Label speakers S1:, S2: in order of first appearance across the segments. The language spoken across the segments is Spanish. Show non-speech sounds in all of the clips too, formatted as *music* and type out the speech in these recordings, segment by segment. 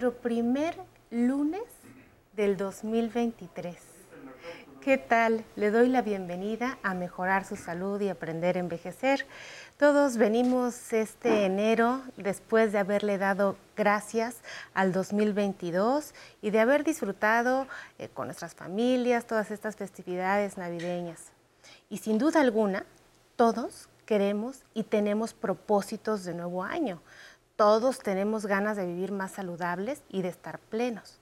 S1: nuestro primer lunes del 2023. ¿Qué tal? Le doy la bienvenida a mejorar su salud y aprender a envejecer. Todos venimos este enero después de haberle dado gracias al 2022 y de haber disfrutado eh, con nuestras familias todas estas festividades navideñas. Y sin duda alguna, todos queremos y tenemos propósitos de nuevo año. Todos tenemos ganas de vivir más saludables y de estar plenos.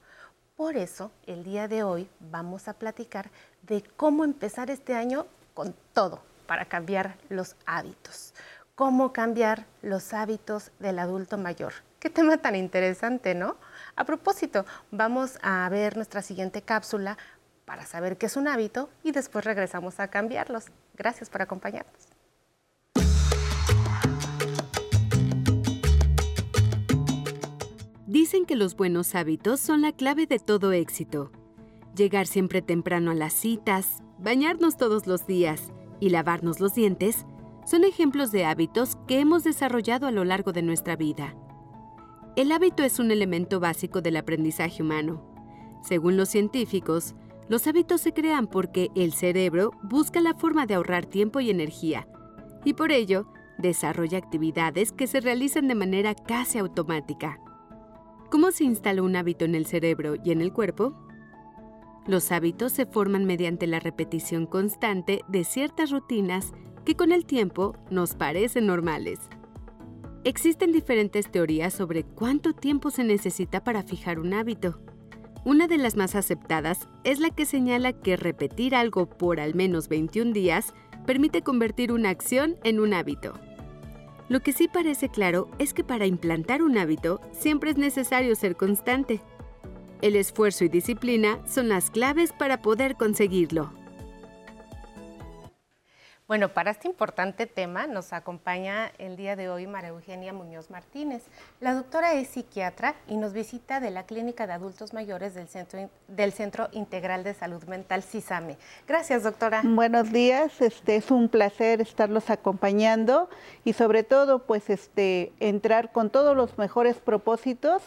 S1: Por eso, el día de hoy vamos a platicar de cómo empezar este año con todo para cambiar los hábitos. Cómo cambiar los hábitos del adulto mayor. Qué tema tan interesante, ¿no? A propósito, vamos a ver nuestra siguiente cápsula para saber qué es un hábito y después regresamos a cambiarlos. Gracias por acompañarnos.
S2: Dicen que los buenos hábitos son la clave de todo éxito. Llegar siempre temprano a las citas, bañarnos todos los días y lavarnos los dientes son ejemplos de hábitos que hemos desarrollado a lo largo de nuestra vida. El hábito es un elemento básico del aprendizaje humano. Según los científicos, los hábitos se crean porque el cerebro busca la forma de ahorrar tiempo y energía, y por ello desarrolla actividades que se realizan de manera casi automática. ¿Cómo se instala un hábito en el cerebro y en el cuerpo? Los hábitos se forman mediante la repetición constante de ciertas rutinas que con el tiempo nos parecen normales. Existen diferentes teorías sobre cuánto tiempo se necesita para fijar un hábito. Una de las más aceptadas es la que señala que repetir algo por al menos 21 días permite convertir una acción en un hábito. Lo que sí parece claro es que para implantar un hábito siempre es necesario ser constante. El esfuerzo y disciplina son las claves para poder conseguirlo.
S1: Bueno, para este importante tema nos acompaña el día de hoy María Eugenia Muñoz Martínez. La doctora es psiquiatra y nos visita de la Clínica de Adultos Mayores del Centro, del Centro Integral de Salud Mental, CISAME. Gracias, doctora.
S3: Buenos días, este, es un placer estarlos acompañando y sobre todo, pues, este, entrar con todos los mejores propósitos.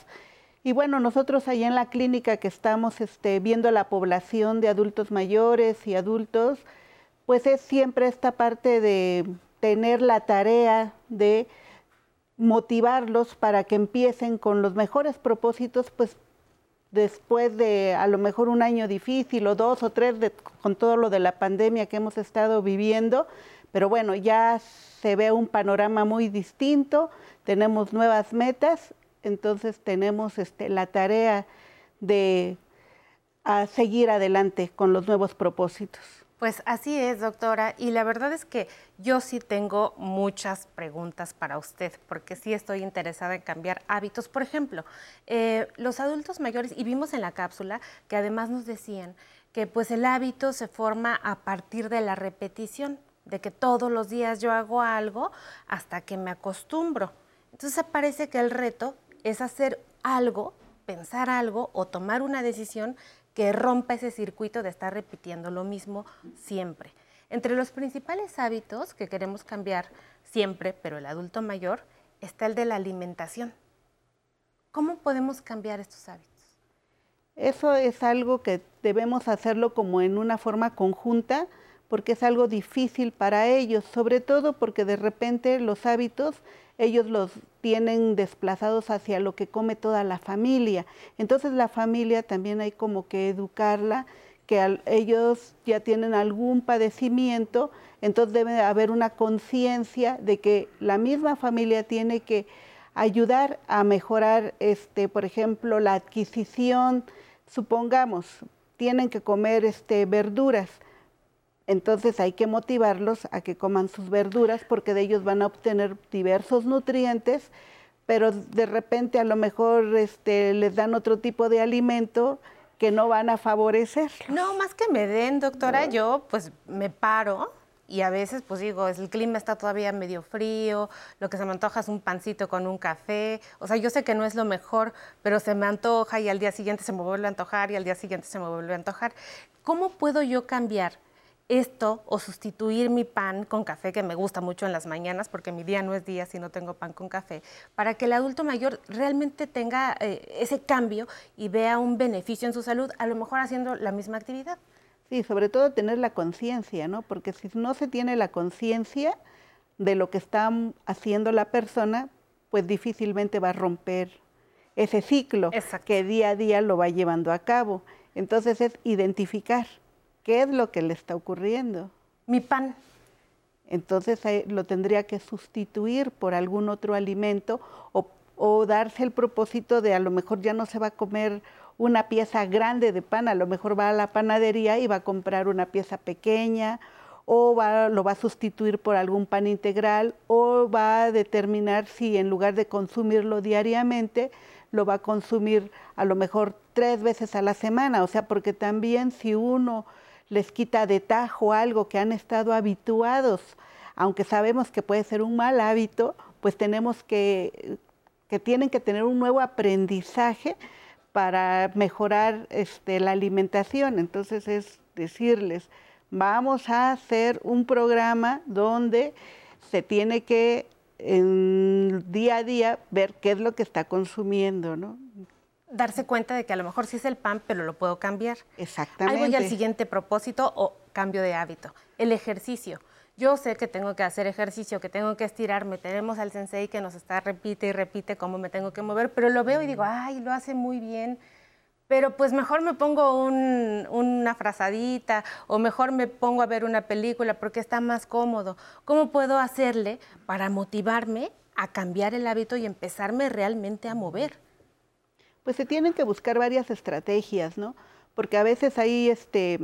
S3: Y bueno, nosotros allá en la clínica que estamos este, viendo la población de adultos mayores y adultos, pues es siempre esta parte de tener la tarea de motivarlos para que empiecen con los mejores propósitos, pues después de a lo mejor un año difícil o dos o tres con todo lo de la pandemia que hemos estado viviendo, pero bueno, ya se ve un panorama muy distinto, tenemos nuevas metas, entonces tenemos este, la tarea de seguir adelante con los nuevos propósitos.
S1: Pues así es, doctora. Y la verdad es que yo sí tengo muchas preguntas para usted, porque sí estoy interesada en cambiar hábitos. Por ejemplo, eh, los adultos mayores, y vimos en la cápsula que además nos decían que pues el hábito se forma a partir de la repetición, de que todos los días yo hago algo hasta que me acostumbro. Entonces parece que el reto es hacer algo, pensar algo o tomar una decisión que rompa ese circuito de estar repitiendo lo mismo siempre. Entre los principales hábitos que queremos cambiar siempre, pero el adulto mayor, está el de la alimentación. ¿Cómo podemos cambiar estos hábitos?
S3: Eso es algo que debemos hacerlo como en una forma conjunta, porque es algo difícil para ellos, sobre todo porque de repente los hábitos ellos los tienen desplazados hacia lo que come toda la familia. Entonces la familia también hay como que educarla, que ellos ya tienen algún padecimiento, entonces debe haber una conciencia de que la misma familia tiene que ayudar a mejorar, este, por ejemplo, la adquisición, supongamos, tienen que comer este, verduras entonces hay que motivarlos a que coman sus verduras porque de ellos van a obtener diversos nutrientes, pero de repente a lo mejor este, les dan otro tipo de alimento que no van a favorecer.
S1: No, más que me den, doctora, yo pues me paro y a veces pues digo, el clima está todavía medio frío, lo que se me antoja es un pancito con un café, o sea, yo sé que no es lo mejor, pero se me antoja y al día siguiente se me vuelve a antojar y al día siguiente se me vuelve a antojar. ¿Cómo puedo yo cambiar? Esto o sustituir mi pan con café, que me gusta mucho en las mañanas, porque mi día no es día si no tengo pan con café, para que el adulto mayor realmente tenga eh, ese cambio y vea un beneficio en su salud, a lo mejor haciendo la misma actividad.
S3: Sí, sobre todo tener la conciencia, ¿no? Porque si no se tiene la conciencia de lo que está haciendo la persona, pues difícilmente va a romper ese ciclo que día a día lo va llevando a cabo. Entonces es identificar qué es lo que le está ocurriendo.
S1: Mi pan.
S3: Entonces lo tendría que sustituir por algún otro alimento o, o darse el propósito de a lo mejor ya no se va a comer una pieza grande de pan, a lo mejor va a la panadería y va a comprar una pieza pequeña o lo va a sustituir por algún pan integral o va a determinar si en lugar de consumirlo diariamente, lo va a consumir a lo mejor tres veces a la semana. O sea, porque también si uno les quita de tajo algo que han estado habituados, aunque sabemos que puede ser un mal hábito, pues tenemos que, que tienen que tener un nuevo aprendizaje para mejorar este, la alimentación. Entonces es decirles, vamos a hacer un programa donde se tiene que en día a día ver qué es lo que está consumiendo, ¿no?
S1: Darse cuenta de que a lo mejor sí es el pan, pero lo puedo cambiar.
S3: Exactamente.
S1: Ahí voy al siguiente propósito o cambio de hábito, el ejercicio. Yo sé que tengo que hacer ejercicio, que tengo que estirarme. Tenemos al sensei que nos está repite y repite cómo me tengo que mover, pero lo veo y digo, ay, lo hace muy bien. Pero pues mejor me pongo una frazadita o mejor me pongo a ver una película porque está más cómodo. ¿Cómo puedo hacerle para motivarme a cambiar el hábito y empezarme realmente a mover?
S3: Pues se tienen que buscar varias estrategias, ¿no? Porque a veces ahí este,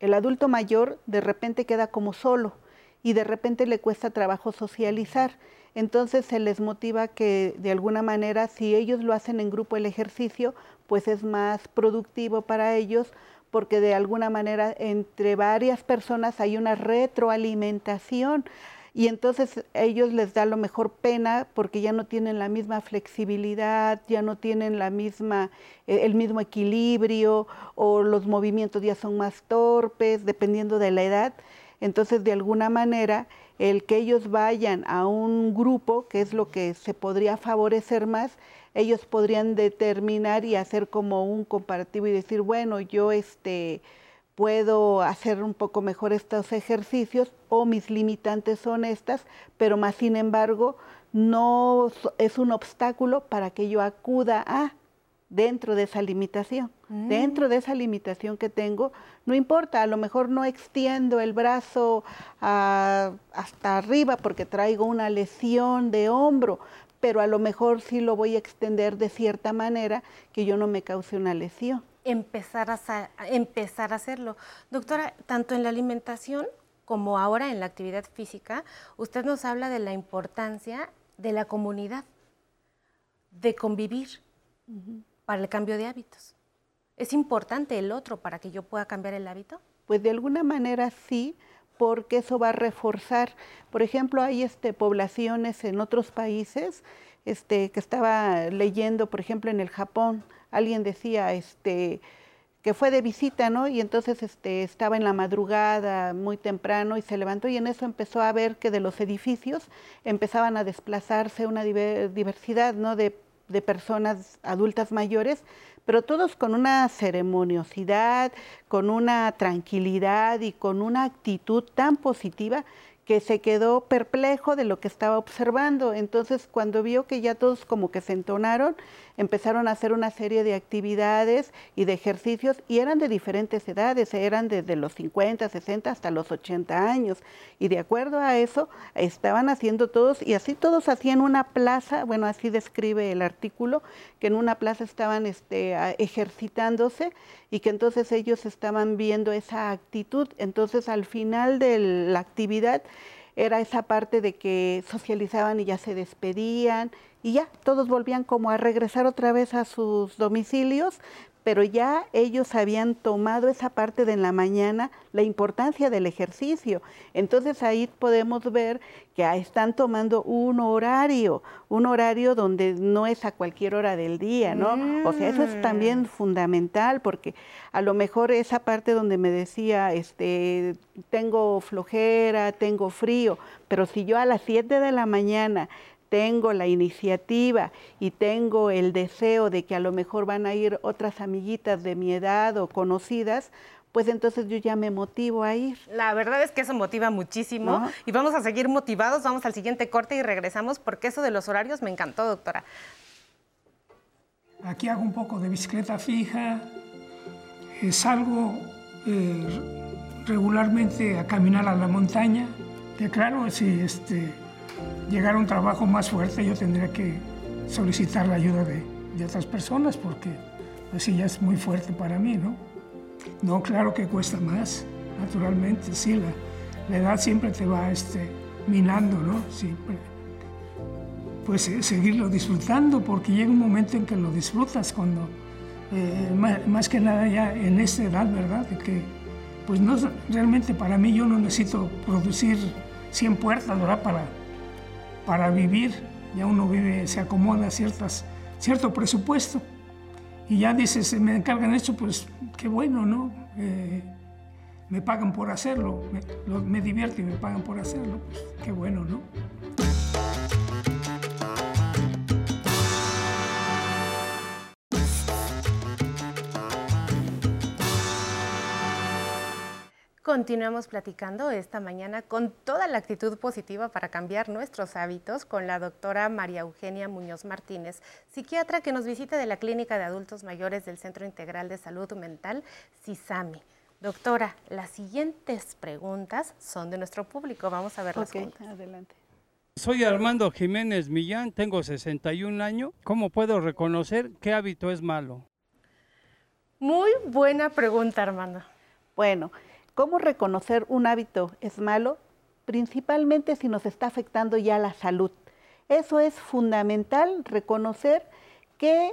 S3: el adulto mayor de repente queda como solo y de repente le cuesta trabajo socializar. Entonces se les motiva que de alguna manera, si ellos lo hacen en grupo el ejercicio, pues es más productivo para ellos porque de alguna manera entre varias personas hay una retroalimentación y entonces ellos les da lo mejor pena porque ya no tienen la misma flexibilidad, ya no tienen la misma, eh, el mismo equilibrio o los movimientos ya son más torpes, dependiendo de la edad. Entonces, de alguna manera, el que ellos vayan a un grupo, que es lo que se podría favorecer más, ellos podrían determinar y hacer como un comparativo y decir, bueno, yo este puedo hacer un poco mejor estos ejercicios o mis limitantes son estas, pero más sin embargo no es un obstáculo para que yo acuda a dentro de esa limitación. Mm. Dentro de esa limitación que tengo, no importa, a lo mejor no extiendo el brazo hasta arriba porque traigo una lesión de hombro, pero a lo mejor sí lo voy a extender de cierta manera que yo no me cause una lesión.
S1: Empezar a, empezar a hacerlo. Doctora, tanto en la alimentación como ahora en la actividad física, usted nos habla de la importancia de la comunidad, de convivir para el cambio de hábitos. ¿Es importante el otro para que yo pueda cambiar el hábito?
S3: Pues de alguna manera sí, porque eso va a reforzar. Por ejemplo, hay este, poblaciones en otros países este, que estaba leyendo, por ejemplo, en el Japón, alguien decía este, que fue de visita, ¿no? Y entonces este, estaba en la madrugada muy temprano y se levantó y en eso empezó a ver que de los edificios empezaban a desplazarse una diversidad, ¿no? De de personas adultas mayores, pero todos con una ceremoniosidad, con una tranquilidad y con una actitud tan positiva que se quedó perplejo de lo que estaba observando. Entonces, cuando vio que ya todos como que se entonaron, empezaron a hacer una serie de actividades y de ejercicios y eran de diferentes edades, eran desde los 50, 60 hasta los 80 años. Y de acuerdo a eso, estaban haciendo todos, y así todos hacían una plaza, bueno, así describe el artículo, que en una plaza estaban este, ejercitándose y que entonces ellos estaban viendo esa actitud. Entonces al final de la actividad era esa parte de que socializaban y ya se despedían y ya todos volvían como a regresar otra vez a sus domicilios, pero ya ellos habían tomado esa parte de la mañana, la importancia del ejercicio. Entonces ahí podemos ver que están tomando un horario, un horario donde no es a cualquier hora del día, ¿no? O sea, eso es también mm. fundamental porque a lo mejor esa parte donde me decía, este, tengo flojera, tengo frío, pero si yo a las 7 de la mañana tengo la iniciativa y tengo el deseo de que a lo mejor van a ir otras amiguitas de mi edad o conocidas, pues entonces yo ya me motivo a ir.
S1: La verdad es que eso motiva muchísimo y vamos a seguir motivados, vamos al siguiente corte y regresamos porque eso de los horarios me encantó, doctora.
S4: Aquí hago un poco de bicicleta fija, salgo eh, regularmente a caminar a la montaña, que claro, si este, llegar a un trabajo más fuerte, yo tendría que solicitar la ayuda de, otras personas porque pues sí, ya es muy fuerte para mí, ¿no? No, claro que cuesta más, naturalmente, sí, la, edad siempre te va este, minando, ¿no? Pues eh, seguirlo disfrutando porque llega un momento en que lo disfrutas cuando, eh, más, que nada ya en esta edad, ¿verdad? De que, pues no, realmente para mí yo no necesito producir 100 puertas, ¿verdad? Para, para vivir, ya uno vive, se acomoda ciertas, cierto presupuesto. Y ya dices, me encargan esto, pues qué bueno, ¿no? Eh, me pagan por hacerlo, me, me divierte y me pagan por hacerlo, pues qué bueno, ¿no?
S1: Continuamos platicando esta mañana con toda la actitud positiva para cambiar nuestros hábitos con la doctora María Eugenia Muñoz Martínez, psiquiatra que nos visita de la Clínica de Adultos Mayores del Centro Integral de Salud Mental, CISAMI. Doctora, las siguientes preguntas son de nuestro público. Vamos a verlas okay,
S5: Adelante. Soy Armando Jiménez Millán, tengo 61 años. ¿Cómo puedo reconocer qué hábito es malo?
S1: Muy buena pregunta, Armando.
S3: Bueno, ¿Cómo reconocer un hábito es malo? Principalmente si nos está afectando ya la salud. Eso es fundamental, reconocer que,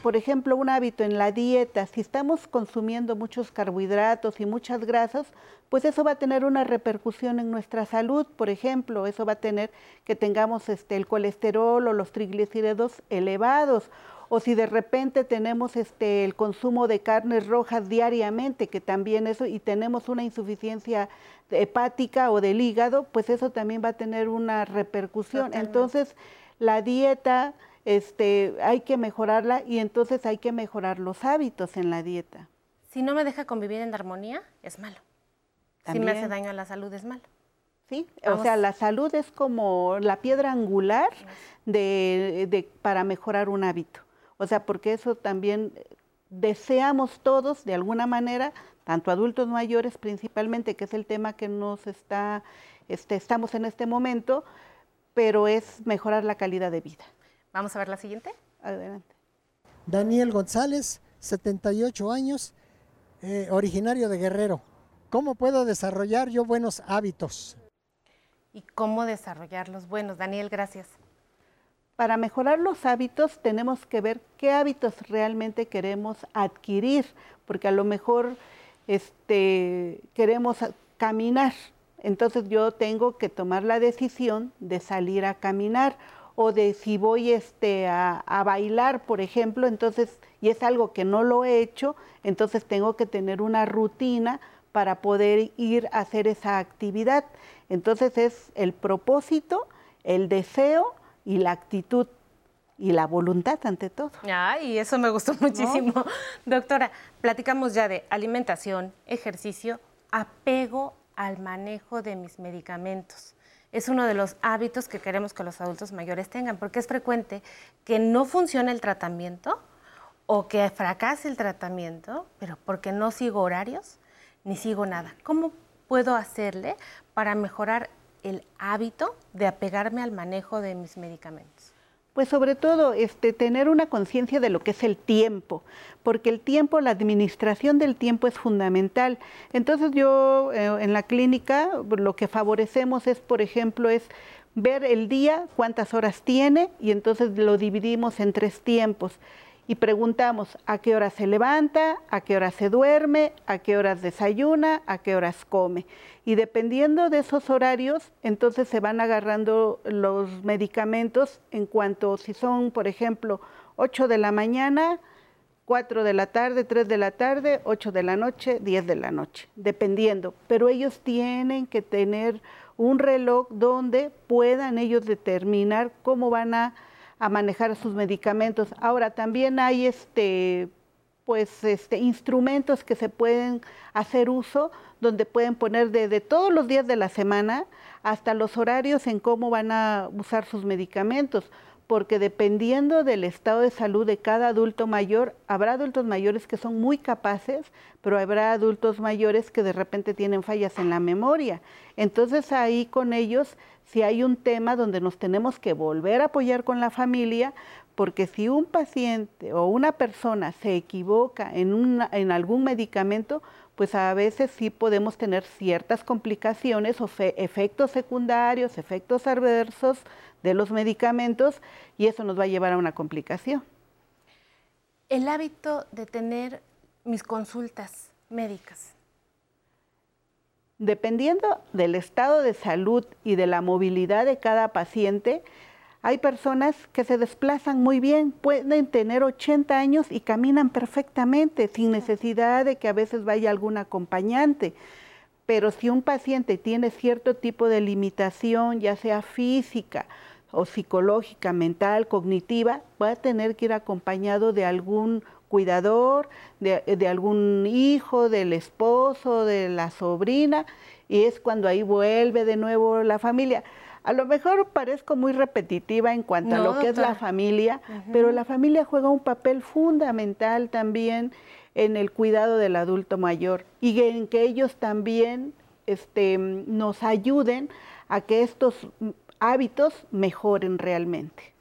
S3: por ejemplo, un hábito en la dieta, si estamos consumiendo muchos carbohidratos y muchas grasas, pues eso va a tener una repercusión en nuestra salud, por ejemplo, eso va a tener que tengamos este, el colesterol o los triglicéridos elevados o si de repente tenemos este, el consumo de carnes rojas diariamente, que también eso, y tenemos una insuficiencia hepática o del hígado, pues eso también va a tener una repercusión. Entonces, la dieta este, hay que mejorarla y entonces hay que mejorar los hábitos en la dieta.
S1: Si no me deja convivir en armonía, es malo. Si me hace daño a la salud, es malo.
S3: Sí, o sea, la salud es como la piedra angular de, para mejorar un hábito. O sea, porque eso también eh, deseamos todos de alguna manera, tanto adultos mayores principalmente, que es el tema que nos está, este, estamos en este momento, pero es mejorar la calidad de vida.
S1: Vamos a ver la siguiente.
S3: Adelante.
S6: Daniel González, 78 años, eh, originario de Guerrero. ¿Cómo puedo desarrollar yo buenos hábitos?
S1: ¿Y cómo desarrollar los buenos? Daniel, gracias
S3: para mejorar los hábitos tenemos que ver qué hábitos realmente queremos adquirir, porque a lo mejor este, queremos caminar, entonces yo tengo que tomar la decisión de salir a caminar o de si voy este, a, a, bailar, por ejemplo, entonces, y es algo que no lo he hecho, entonces tengo que tener una rutina para poder ir a hacer esa actividad. Entonces es el propósito, el deseo y la actitud y la voluntad ante todo.
S1: Ay, eso me gustó muchísimo. *laughs* Doctora, platicamos ya de alimentación, ejercicio, apego al manejo de mis medicamentos. Es uno de los hábitos que queremos que los adultos mayores tengan, porque es frecuente que no funcione el tratamiento o que fracase el tratamiento, pero porque no sigo horarios ni sigo nada. ¿Cómo puedo hacerle para mejorar el hábito de apegarme al manejo de mis medicamentos?
S3: Pues sobre todo este, tener una conciencia de lo que es el tiempo, porque el tiempo, la administración del tiempo es fundamental. Entonces yo eh, en la clínica lo que favorecemos es, por ejemplo, es ver el día, cuántas horas tiene, y entonces lo dividimos en tres tiempos. Y preguntamos a qué hora se levanta, a qué hora se duerme, a qué horas desayuna, a qué horas come. Y dependiendo de esos horarios, entonces se van agarrando los medicamentos en cuanto si son, por ejemplo, 8 de la mañana, 4 de la tarde, 3 de la tarde, 8 de la noche, 10 de la noche, dependiendo. Pero ellos tienen que tener un reloj donde puedan ellos determinar cómo van a a manejar sus medicamentos. Ahora también hay este pues este instrumentos que se pueden hacer uso donde pueden poner desde todos los días de la semana hasta los horarios en cómo van a usar sus medicamentos porque dependiendo del estado de salud de cada adulto mayor, habrá adultos mayores que son muy capaces, pero habrá adultos mayores que de repente tienen fallas en la memoria. Entonces ahí con ellos, si hay un tema donde nos tenemos que volver a apoyar con la familia, porque si un paciente o una persona se equivoca en, en algún medicamento, pues a veces sí podemos tener ciertas complicaciones o efectos secundarios, efectos adversos de los medicamentos y eso nos va a llevar a una complicación.
S1: El hábito de tener mis consultas médicas.
S3: Dependiendo del estado de salud y de la movilidad de cada paciente, hay personas que se desplazan muy bien, pueden tener 80 años y caminan perfectamente sin necesidad de que a veces vaya algún acompañante. Pero si un paciente tiene cierto tipo de limitación, ya sea física o psicológica, mental, cognitiva, va a tener que ir acompañado de algún cuidador, de, algún hijo, del esposo, de la sobrina, y es cuando ahí vuelve de nuevo la familia. A lo mejor parezco muy repetitiva en cuanto a lo que es la familia, pero la familia juega un papel fundamental también en el cuidado del adulto mayor y en que ellos también este, nos ayuden a que estos hábitos mejoren realmente.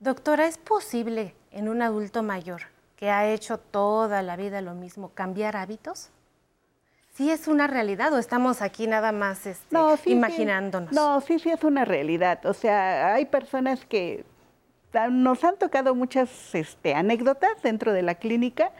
S1: Doctora, ¿es posible en un adulto mayor que ha hecho toda la vida lo mismo cambiar hábitos? ¿Sí es una realidad o estamos aquí nada más este, imaginándonos?
S3: no, sí, sí es una realidad. O sea, hay personas que nos han tocado muchas este, anécdotas dentro de la clínica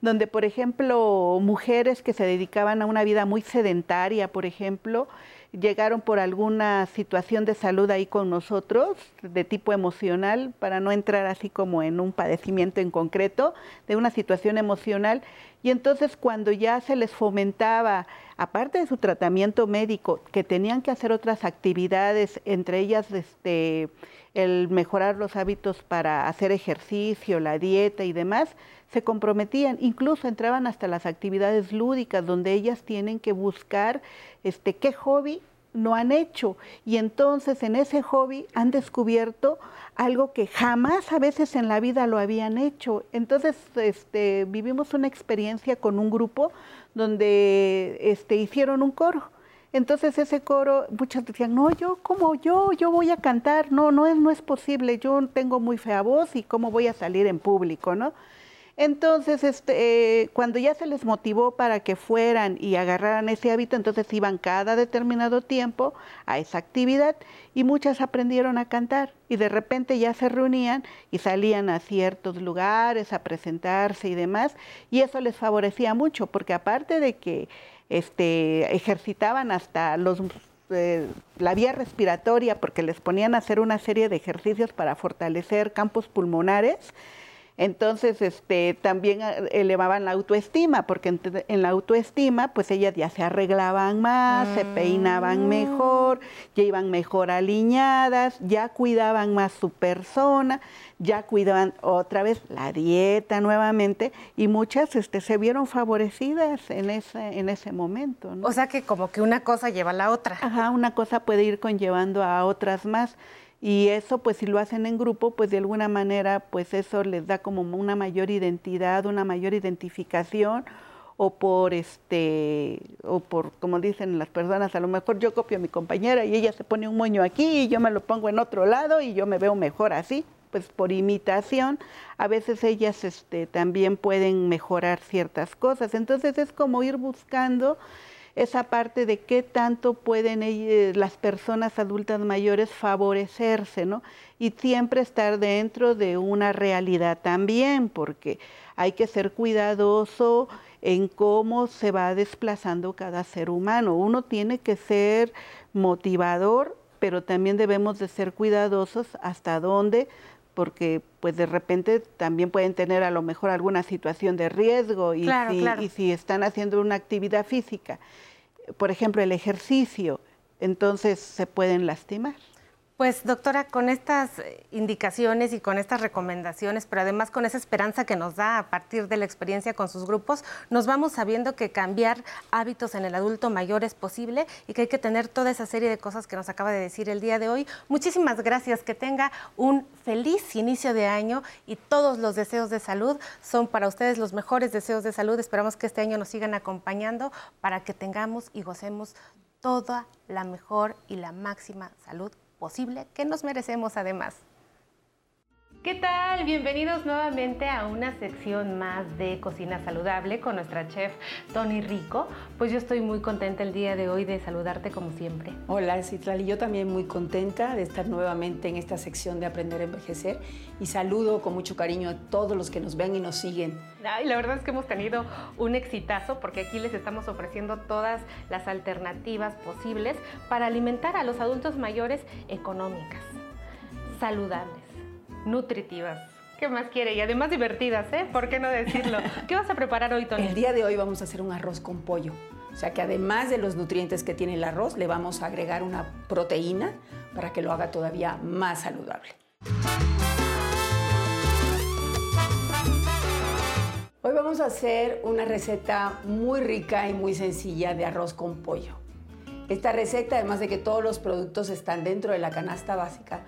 S3: donde, por ejemplo, mujeres que se dedicaban a una vida muy sedentaria, por ejemplo, llegaron por alguna situación de salud ahí con nosotros, de tipo emocional, para no entrar así como en un padecimiento en concreto, de una situación emocional. Y entonces cuando ya se les fomentaba, aparte de su tratamiento médico, que tenían que hacer otras actividades, entre ellas este, el mejorar los hábitos para hacer ejercicio, la dieta y demás, se comprometían, incluso entraban hasta las actividades lúdicas donde ellas tienen que buscar este qué hobby no han hecho. Y entonces en ese hobby han descubierto algo que jamás a veces en la vida lo habían hecho. Entonces este, vivimos una experiencia con un grupo donde este, hicieron un coro. Entonces ese coro, muchas decían, no, yo, como yo? Yo voy a cantar, no, no es, no es posible, yo tengo muy fea voz y cómo voy a salir en público, ¿no? Entonces, este, eh, cuando ya se les motivó para que fueran y agarraran ese hábito, entonces iban cada determinado tiempo a esa actividad y muchas aprendieron a cantar. Y de repente ya se reunían y salían a ciertos lugares a presentarse y demás y eso les favorecía mucho porque aparte de que este, ejercitaban hasta los eh, la vía respiratoria porque les ponían a hacer una serie de ejercicios para fortalecer campos pulmonares, entonces, este, también eh, elevaban la autoestima, porque en, la autoestima, pues ellas ya se arreglaban más, se peinaban mm. mejor, ya iban mejor alineadas, ya cuidaban más su persona, ya cuidaban otra vez la dieta nuevamente, y muchas este, se vieron favorecidas en ese, en ese momento.
S1: O sea que como que una cosa lleva a la otra.
S3: Ajá, una cosa puede ir conllevando a otras más. Y eso, pues si lo hacen en grupo, pues de alguna manera, pues eso les da como una mayor identidad, una mayor identificación, o por este, o por, como dicen las personas, a lo mejor yo copio a mi compañera y ella se pone un moño aquí y yo me lo pongo en otro lado y yo me veo mejor así, pues por imitación, a veces ellas este, también pueden mejorar ciertas cosas. Entonces es como ir buscando esa parte de qué tanto pueden las personas adultas mayores favorecerse, ¿no? Y siempre estar dentro de una realidad también, porque hay que ser cuidadoso en cómo se va desplazando cada ser humano. Uno tiene que ser motivador, pero también debemos de ser cuidadosos hasta dónde porque pues de repente también pueden tener a lo mejor alguna situación de riesgo y, si, y si están haciendo una actividad física, por ejemplo el ejercicio, entonces se pueden lastimar.
S1: Pues doctora, con estas eh, indicaciones y con estas recomendaciones, pero además con esa esperanza que nos da a partir de la experiencia con sus grupos, nos vamos sabiendo que cambiar hábitos en el adulto mayor es posible y que hay que tener toda esa serie de cosas que nos acaba de decir el día de hoy. Muchísimas gracias, que tenga un feliz inicio de año y todos los deseos de salud son para ustedes los mejores deseos de salud. Esperamos que este año nos sigan acompañando para que tengamos y gocemos toda la mejor y la máxima salud posible que nos merecemos además. ¿Qué tal? Bienvenidos nuevamente a una sección más de Cocina Saludable con nuestra chef Tony Rico. Pues yo estoy muy contenta el día de hoy de saludarte como siempre.
S7: Hola Citlali, yo también muy contenta de estar nuevamente en esta sección de Aprender a Envejecer y saludo con mucho cariño a todos los que nos ven y nos siguen.
S1: Ay, la verdad es que hemos tenido un exitazo porque aquí les estamos ofreciendo todas las alternativas posibles para alimentar a los adultos mayores económicas, saludables nutritivas. ¿Qué más quiere? Y además divertidas, ¿eh? ¿Por qué no decirlo? *laughs* ¿Qué vas a preparar hoy, Tony?
S7: El día de hoy vamos a hacer un arroz con pollo. O sea que además de los nutrientes que tiene el arroz, le vamos a agregar una proteína para que lo haga todavía más saludable. Hoy vamos a hacer una receta muy rica y muy sencilla de arroz con pollo. Esta receta, además de que todos los productos están dentro de la canasta básica,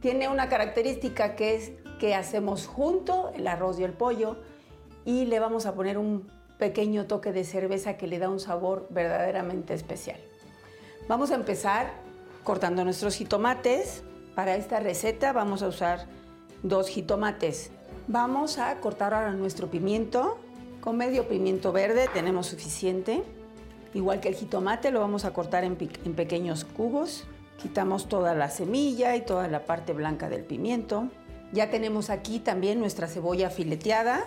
S7: tiene una característica que es que hacemos junto el arroz y el pollo y le vamos a poner un pequeño toque de cerveza que le da un sabor verdaderamente especial. Vamos a empezar cortando nuestros jitomates. Para esta receta vamos a usar dos jitomates. Vamos a cortar ahora nuestro pimiento. Con medio pimiento verde tenemos suficiente. Igual que el jitomate lo vamos a cortar en, en pequeños cubos. Quitamos toda la semilla y toda la parte blanca del pimiento. Ya tenemos aquí también nuestra cebolla fileteada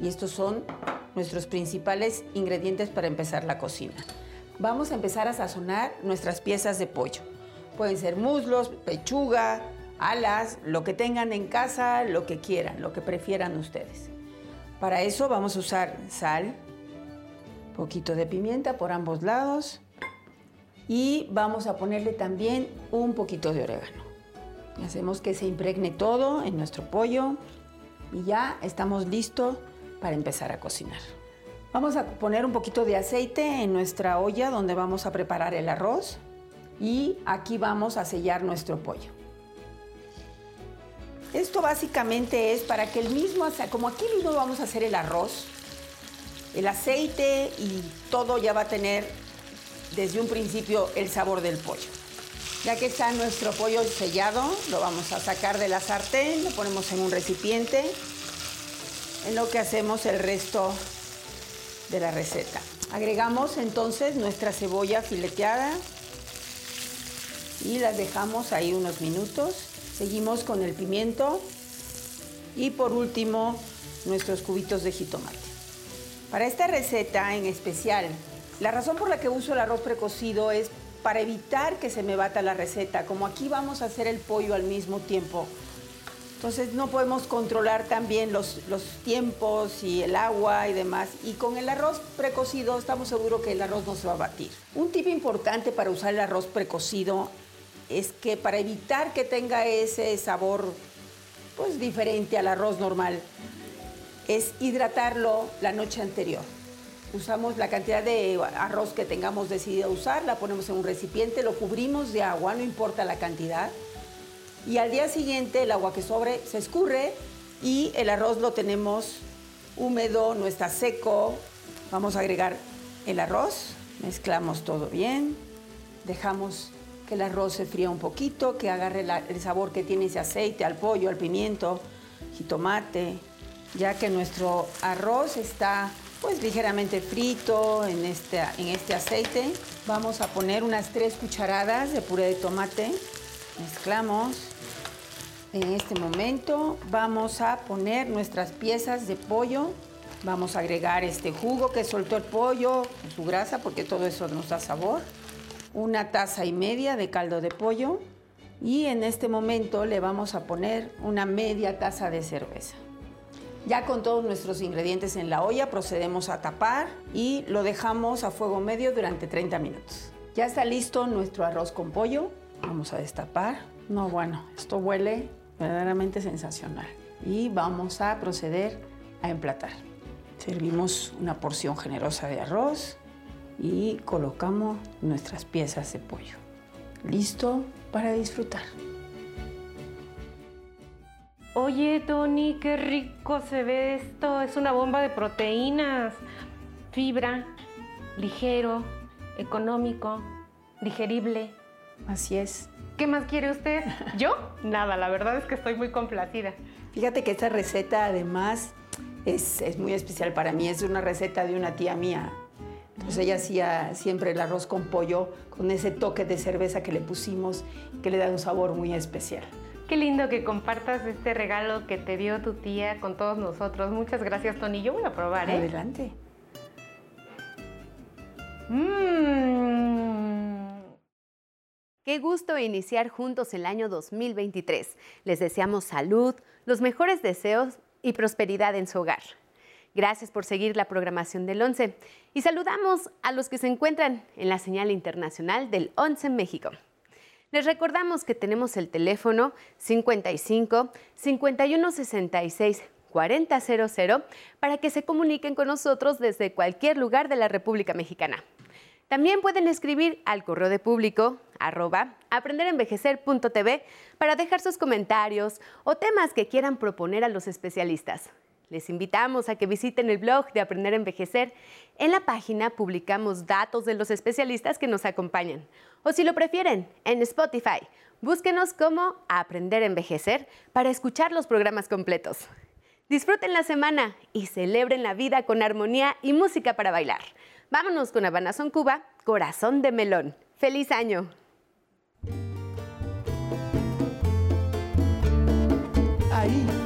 S7: y estos son nuestros principales ingredientes para empezar la cocina. Vamos a empezar a sazonar nuestras piezas de pollo. Pueden ser muslos, pechuga, alas, lo que tengan en casa, lo que quieran, lo que prefieran ustedes. Para eso vamos a usar sal, poquito de pimienta por ambos lados, y vamos a ponerle también un poquito de orégano. Hacemos que se impregne todo en nuestro pollo y ya estamos listos para empezar a cocinar. Vamos a poner un poquito de aceite en nuestra olla donde vamos a preparar el arroz y aquí vamos a sellar nuestro pollo. Esto básicamente es para que el mismo, como aquí mismo vamos a hacer el arroz, el aceite y todo ya va a tener desde un principio el sabor del pollo. Ya que está nuestro pollo sellado, lo vamos a sacar de la sartén, lo ponemos en un recipiente, en lo que hacemos el resto de la receta. Agregamos entonces nuestra cebolla fileteada y la dejamos ahí unos minutos. Seguimos con el pimiento y por último nuestros cubitos de jitomate. Para esta receta en especial la razón por la que uso el arroz precocido es para evitar que se me bata la receta. Como aquí vamos a hacer el pollo al mismo tiempo, entonces no podemos controlar también los, los, tiempos y el agua y demás. Y con el arroz precocido estamos seguros que el arroz no se va a batir. Un tip importante para usar el arroz precocido es que para evitar que tenga ese sabor pues diferente al arroz normal, es hidratarlo la noche anterior usamos la cantidad de arroz que tengamos decidido usar, la ponemos en un recipiente, lo cubrimos de agua, no importa la cantidad, y al día siguiente el agua que sobre se escurre y el arroz lo tenemos húmedo, no está seco. Vamos a agregar el arroz, mezclamos todo bien, dejamos que el arroz se fría un poquito, que agarre el sabor que tiene ese aceite al pollo, al pimiento, jitomate, ya que nuestro arroz está pues ligeramente frito en este, en este aceite. Vamos a poner unas tres cucharadas de puré de tomate. Mezclamos. En este momento vamos a poner nuestras piezas de pollo. Vamos a agregar este jugo que soltó el pollo, su grasa, porque todo eso nos da sabor. Una taza y media de caldo de pollo. Y en este momento le vamos a poner una media taza de cerveza. Ya con todos nuestros ingredientes en la olla procedemos a tapar y lo dejamos a fuego medio durante 30 minutos. Ya está listo nuestro arroz con pollo. Vamos a destapar. No, bueno, esto huele verdaderamente sensacional. Y vamos a proceder a emplatar. Servimos una porción generosa de arroz y colocamos nuestras piezas de pollo. Listo para disfrutar.
S1: Oye, Tony, qué rico se ve esto. Es una bomba de proteínas, fibra, ligero, económico, digerible.
S7: Así es.
S1: ¿Qué más quiere usted? *laughs* ¿Yo? Nada, la verdad es que estoy muy complacida.
S7: Fíjate que esta receta además es, es muy especial para mí. Es una receta de una tía mía. Entonces ella hacía siempre el arroz con pollo con ese toque de cerveza que le pusimos que le da un sabor muy especial.
S1: Qué lindo que compartas este regalo que te dio tu tía con todos nosotros. Muchas gracias, Tony. Yo voy a probar, ¿eh?
S7: Adelante.
S1: Mmm.
S2: Qué gusto iniciar juntos el año 2023. Les deseamos salud, los mejores deseos y prosperidad en su hogar. Gracias por seguir la programación del 11 y saludamos a los que se encuentran en la señal internacional del 11 México. Les recordamos que tenemos el teléfono 55 51 66 4000 para que se comuniquen con nosotros desde cualquier lugar de la República Mexicana. También pueden escribir al correo de público arroba aprenderenvejecer.tv para dejar sus comentarios o temas que quieran proponer a los especialistas. Les invitamos a que visiten el blog de Aprender a Envejecer. En la página publicamos datos de los especialistas que nos acompañan. O si lo prefieren, en Spotify, búsquenos como Aprender a Envejecer para escuchar los programas completos. Disfruten la semana y celebren la vida con armonía y música para bailar. Vámonos con Habana Son Cuba, Corazón de Melón. ¡Feliz año!
S8: Ahí.